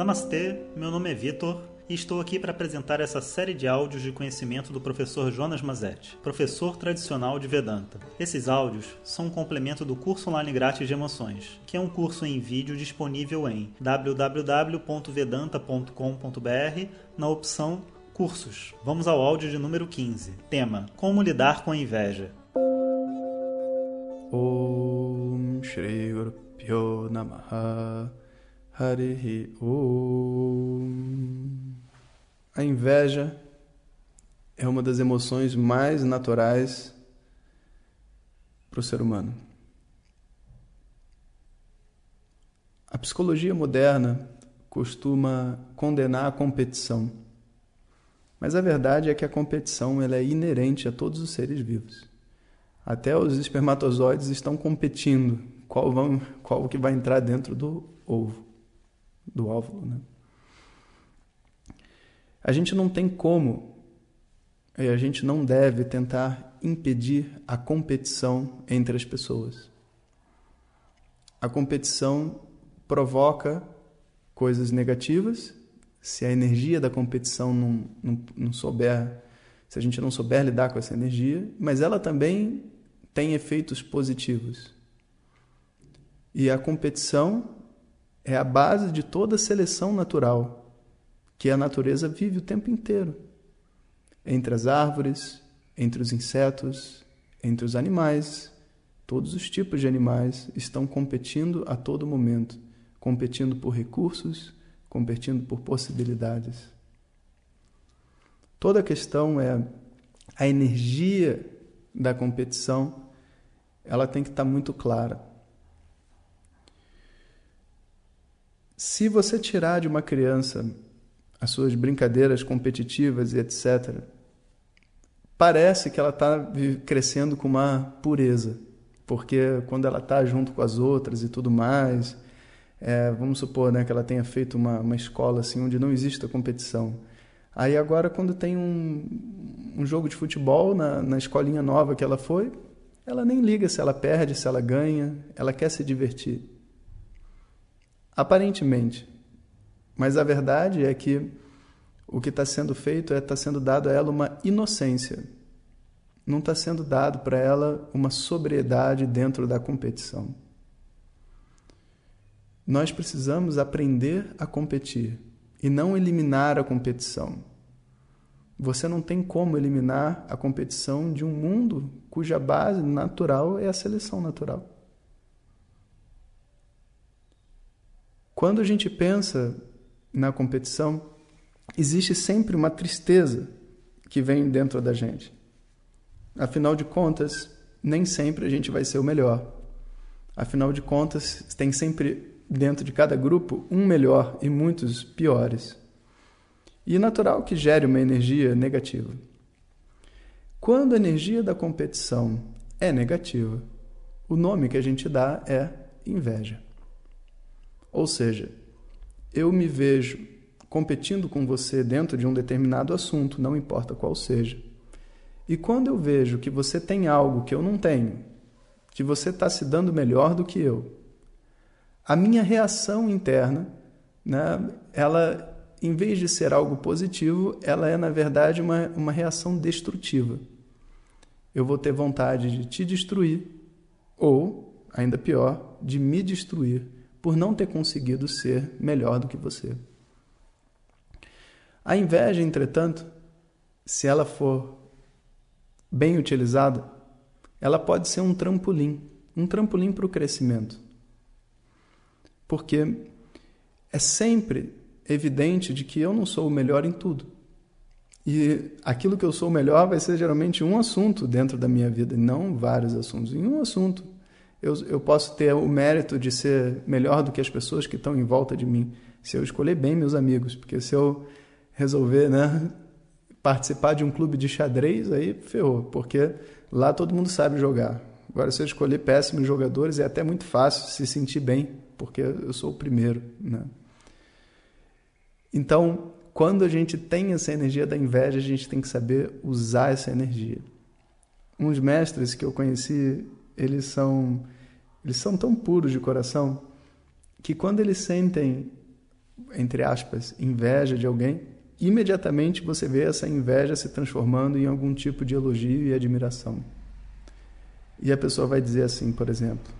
Namastê, meu nome é Vitor e estou aqui para apresentar essa série de áudios de conhecimento do professor Jonas Mazetti, professor tradicional de Vedanta. Esses áudios são um complemento do curso online grátis de emoções, que é um curso em vídeo disponível em www.vedanta.com.br na opção Cursos. Vamos ao áudio de número 15. Tema: Como lidar com a inveja. Om Shri Guru Namaha Om. A inveja é uma das emoções mais naturais para o ser humano. A psicologia moderna costuma condenar a competição, mas a verdade é que a competição ela é inerente a todos os seres vivos. Até os espermatozoides estão competindo qual, vão, qual que vai entrar dentro do ovo, do óvulo, né? A gente não tem como e a gente não deve tentar impedir a competição entre as pessoas. A competição provoca coisas negativas se a energia da competição não, não, não souber, se a gente não souber lidar com essa energia, mas ela também tem efeitos positivos. E a competição é a base de toda seleção natural que a natureza vive o tempo inteiro. Entre as árvores, entre os insetos, entre os animais, todos os tipos de animais estão competindo a todo momento, competindo por recursos, competindo por possibilidades. Toda a questão é a energia da competição, ela tem que estar muito clara. Se você tirar de uma criança as suas brincadeiras competitivas e etc., parece que ela está crescendo com uma pureza, porque quando ela está junto com as outras e tudo mais, é, vamos supor né, que ela tenha feito uma, uma escola assim onde não existe competição. Aí agora, quando tem um, um jogo de futebol na, na escolinha nova que ela foi, ela nem liga se ela perde, se ela ganha, ela quer se divertir. Aparentemente, mas a verdade é que o que está sendo feito é está sendo dado a ela uma inocência. Não está sendo dado para ela uma sobriedade dentro da competição. Nós precisamos aprender a competir e não eliminar a competição. Você não tem como eliminar a competição de um mundo cuja base natural é a seleção natural. Quando a gente pensa na competição, existe sempre uma tristeza que vem dentro da gente. Afinal de contas, nem sempre a gente vai ser o melhor. Afinal de contas, tem sempre dentro de cada grupo um melhor e muitos piores. E é natural que gere uma energia negativa. Quando a energia da competição é negativa, o nome que a gente dá é inveja. Ou seja, eu me vejo competindo com você dentro de um determinado assunto, não importa qual seja. E quando eu vejo que você tem algo que eu não tenho, que você está se dando melhor do que eu, a minha reação interna, né, ela, em vez de ser algo positivo, ela é, na verdade, uma, uma reação destrutiva. Eu vou ter vontade de te destruir, ou, ainda pior, de me destruir por não ter conseguido ser melhor do que você. A inveja, entretanto, se ela for bem utilizada, ela pode ser um trampolim, um trampolim para o crescimento. Porque é sempre evidente de que eu não sou o melhor em tudo. E aquilo que eu sou melhor vai ser geralmente um assunto dentro da minha vida, não vários assuntos, em um assunto eu, eu posso ter o mérito de ser melhor do que as pessoas que estão em volta de mim, se eu escolher bem meus amigos, porque se eu resolver, né, participar de um clube de xadrez, aí ferrou, porque lá todo mundo sabe jogar. Agora, se eu escolher péssimos jogadores, é até muito fácil se sentir bem, porque eu sou o primeiro, né? Então, quando a gente tem essa energia da inveja, a gente tem que saber usar essa energia. Uns mestres que eu conheci eles são eles são tão puros de coração que quando eles sentem entre aspas, inveja de alguém, imediatamente você vê essa inveja se transformando em algum tipo de elogio e admiração. E a pessoa vai dizer assim, por exemplo: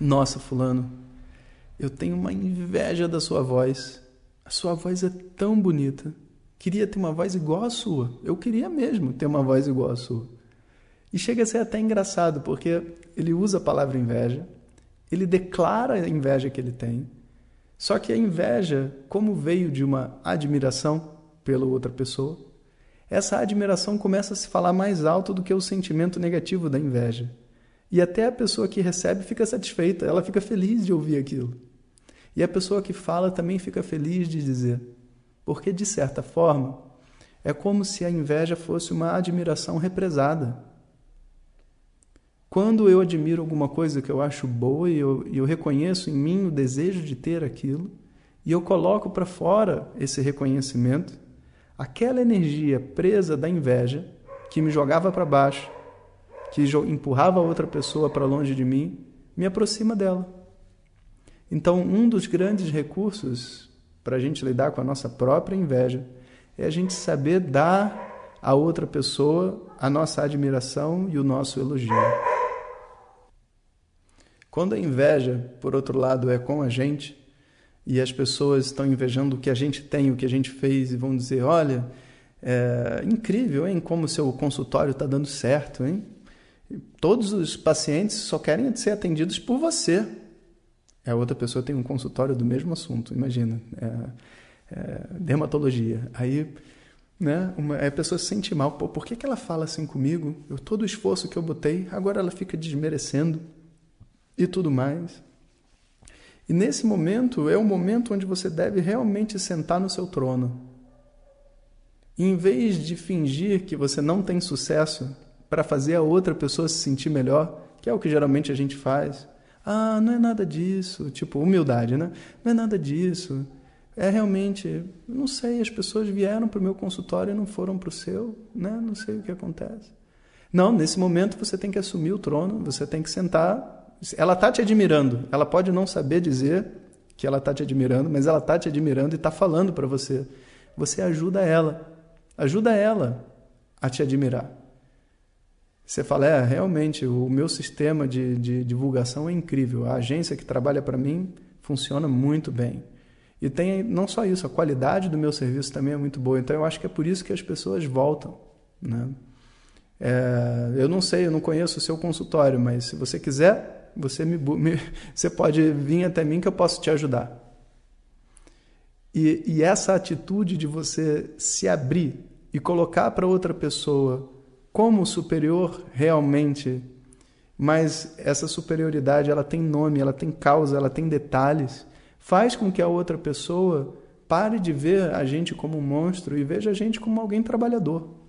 Nossa, Fulano, eu tenho uma inveja da sua voz. A sua voz é tão bonita. Queria ter uma voz igual à sua. Eu queria mesmo ter uma voz igual à sua. E chega a ser até engraçado, porque ele usa a palavra inveja, ele declara a inveja que ele tem, só que a inveja, como veio de uma admiração pela outra pessoa, essa admiração começa a se falar mais alto do que o sentimento negativo da inveja. E até a pessoa que recebe fica satisfeita, ela fica feliz de ouvir aquilo. E a pessoa que fala também fica feliz de dizer. Porque, de certa forma, é como se a inveja fosse uma admiração represada. Quando eu admiro alguma coisa que eu acho boa e eu, eu reconheço em mim o desejo de ter aquilo, e eu coloco para fora esse reconhecimento, aquela energia presa da inveja, que me jogava para baixo, que empurrava outra pessoa para longe de mim, me aproxima dela. Então, um dos grandes recursos para a gente lidar com a nossa própria inveja é a gente saber dar à outra pessoa a nossa admiração e o nosso elogio. Quando a inveja, por outro lado, é com a gente, e as pessoas estão invejando o que a gente tem, o que a gente fez, e vão dizer: olha, é incrível, hein? Como o seu consultório está dando certo, hein? Todos os pacientes só querem ser atendidos por você. A outra pessoa tem um consultório do mesmo assunto, imagina. É, é, dermatologia. Aí né, uma, a pessoa se sente mal. Pô, por que, que ela fala assim comigo? Eu, todo o esforço que eu botei, agora ela fica desmerecendo e tudo mais. E nesse momento é o momento onde você deve realmente sentar no seu trono. E em vez de fingir que você não tem sucesso para fazer a outra pessoa se sentir melhor, que é o que geralmente a gente faz. Ah, não é nada disso, tipo humildade, né? Não é nada disso. É realmente, não sei, as pessoas vieram para o meu consultório e não foram para o seu, né? Não sei o que acontece. Não, nesse momento você tem que assumir o trono, você tem que sentar ela está te admirando. Ela pode não saber dizer que ela está te admirando, mas ela está te admirando e está falando para você. Você ajuda ela. Ajuda ela a te admirar. Você fala, é, realmente, o meu sistema de, de divulgação é incrível. A agência que trabalha para mim funciona muito bem. E tem não só isso, a qualidade do meu serviço também é muito boa. Então eu acho que é por isso que as pessoas voltam. Né? É, eu não sei, eu não conheço o seu consultório, mas se você quiser, você, me, me, você pode vir até mim que eu posso te ajudar. E, e essa atitude de você se abrir e colocar para outra pessoa como superior realmente, mas essa superioridade ela tem nome, ela tem causa, ela tem detalhes, faz com que a outra pessoa pare de ver a gente como um monstro e veja a gente como alguém trabalhador.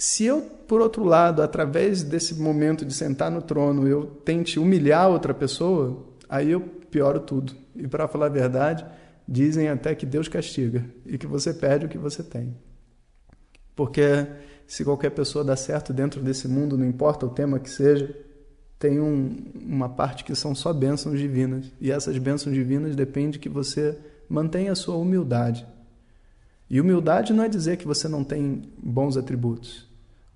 Se eu, por outro lado, através desse momento de sentar no trono, eu tente humilhar outra pessoa, aí eu pioro tudo. E para falar a verdade, dizem até que Deus castiga e que você perde o que você tem. Porque se qualquer pessoa dá certo dentro desse mundo, não importa o tema que seja, tem um, uma parte que são só bênçãos divinas. E essas bênçãos divinas depende que você mantenha a sua humildade. E humildade não é dizer que você não tem bons atributos.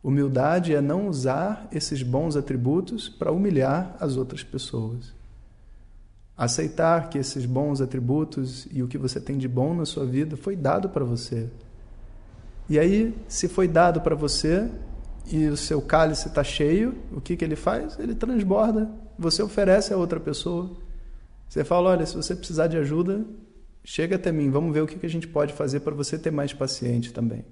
Humildade é não usar esses bons atributos para humilhar as outras pessoas. Aceitar que esses bons atributos e o que você tem de bom na sua vida foi dado para você. E aí, se foi dado para você e o seu cálice está cheio, o que, que ele faz? Ele transborda. Você oferece a outra pessoa. Você fala: olha, se você precisar de ajuda, chega até mim, vamos ver o que, que a gente pode fazer para você ter mais paciente também.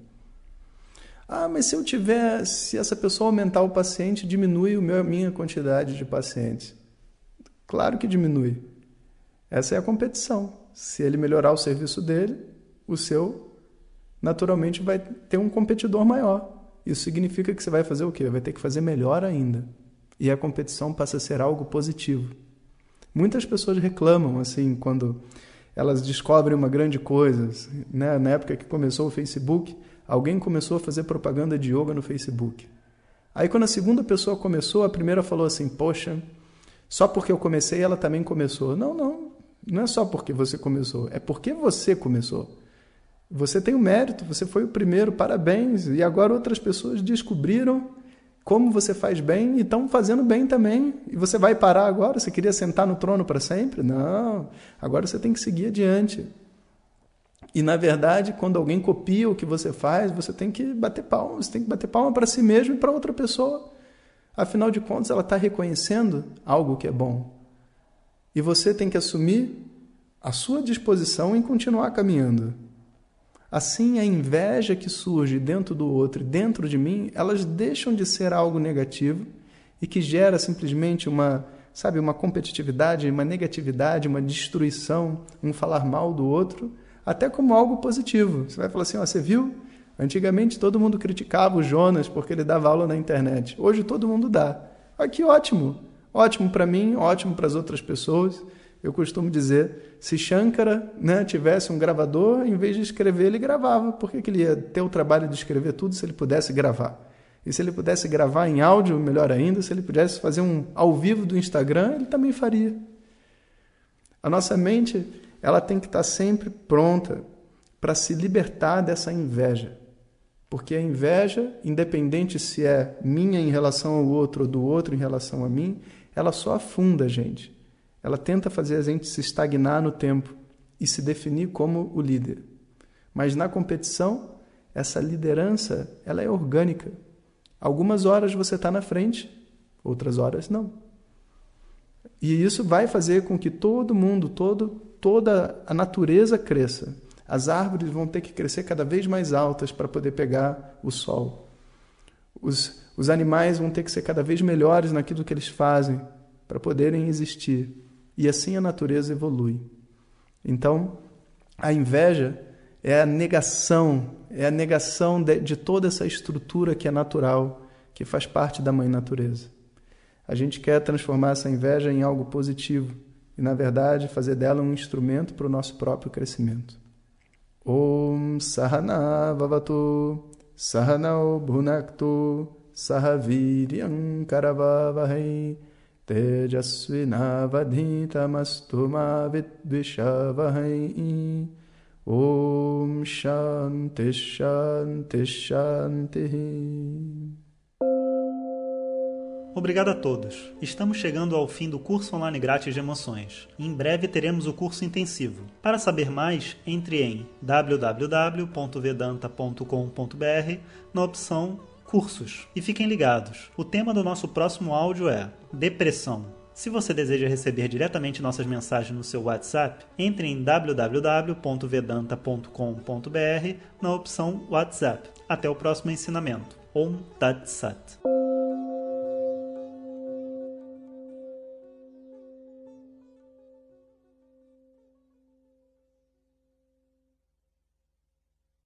Ah, mas se eu tiver, se essa pessoa aumentar o paciente, diminui a minha quantidade de pacientes. Claro que diminui. Essa é a competição. Se ele melhorar o serviço dele, o seu naturalmente vai ter um competidor maior. Isso significa que você vai fazer o quê? Vai ter que fazer melhor ainda. E a competição passa a ser algo positivo. Muitas pessoas reclamam assim quando elas descobrem uma grande coisa, né? Na época que começou o Facebook, alguém começou a fazer propaganda de yoga no Facebook. Aí quando a segunda pessoa começou, a primeira falou assim: "Poxa, só porque eu comecei, ela também começou". Não, não. Não é só porque você começou, é porque você começou. Você tem o mérito, você foi o primeiro, parabéns. E agora outras pessoas descobriram como você faz bem e estão fazendo bem também. E você vai parar agora? Você queria sentar no trono para sempre? Não. Agora você tem que seguir adiante. E na verdade, quando alguém copia o que você faz, você tem que bater palma. Você tem que bater palma para si mesmo e para outra pessoa. Afinal de contas, ela está reconhecendo algo que é bom. E você tem que assumir a sua disposição em continuar caminhando. Assim, a inveja que surge dentro do outro e dentro de mim, elas deixam de ser algo negativo e que gera simplesmente uma, sabe, uma competitividade, uma negatividade, uma destruição, um falar mal do outro, até como algo positivo. Você vai falar assim: você viu? Antigamente todo mundo criticava o Jonas porque ele dava aula na internet. Hoje todo mundo dá. Ah, que ótimo! Ótimo para mim, ótimo para as outras pessoas. Eu costumo dizer, se Shankara né, tivesse um gravador, em vez de escrever, ele gravava. Por que, ele ia ter o trabalho de escrever tudo se ele pudesse gravar? E se ele pudesse gravar em áudio, melhor ainda, se ele pudesse fazer um ao vivo do Instagram, ele também faria. A nossa mente, ela tem que estar sempre pronta para se libertar dessa inveja. Porque a inveja, independente se é minha em relação ao outro ou do outro em relação a mim, ela só afunda a gente. Ela tenta fazer a gente se estagnar no tempo e se definir como o líder. Mas na competição, essa liderança ela é orgânica. Algumas horas você está na frente, outras horas não. E isso vai fazer com que todo mundo, todo, toda a natureza cresça. As árvores vão ter que crescer cada vez mais altas para poder pegar o sol. Os, os animais vão ter que ser cada vez melhores naquilo que eles fazem para poderem existir. E assim a natureza evolui. Então, a inveja é a negação, é a negação de, de, toda essa estrutura que é natural, que faz parte da mãe natureza. A gente quer transformar essa inveja em algo positivo e, na verdade, fazer dela um instrumento para o nosso próprio crescimento. Om Sahana Vavatu Sahanao Bhunaktu Sahaviryam Karavavahai Tejasvinavadhitamastu Mavidvishavahai Om Shanti Shanti Shanti Obrigado a todos. Estamos chegando ao fim do curso online grátis de emoções. Em breve teremos o curso intensivo. Para saber mais, entre em www.vedanta.com.br na opção cursos. E fiquem ligados, o tema do nosso próximo áudio é depressão. Se você deseja receber diretamente nossas mensagens no seu WhatsApp, entre em www.vedanta.com.br na opção WhatsApp. Até o próximo ensinamento. Om Tat Sat.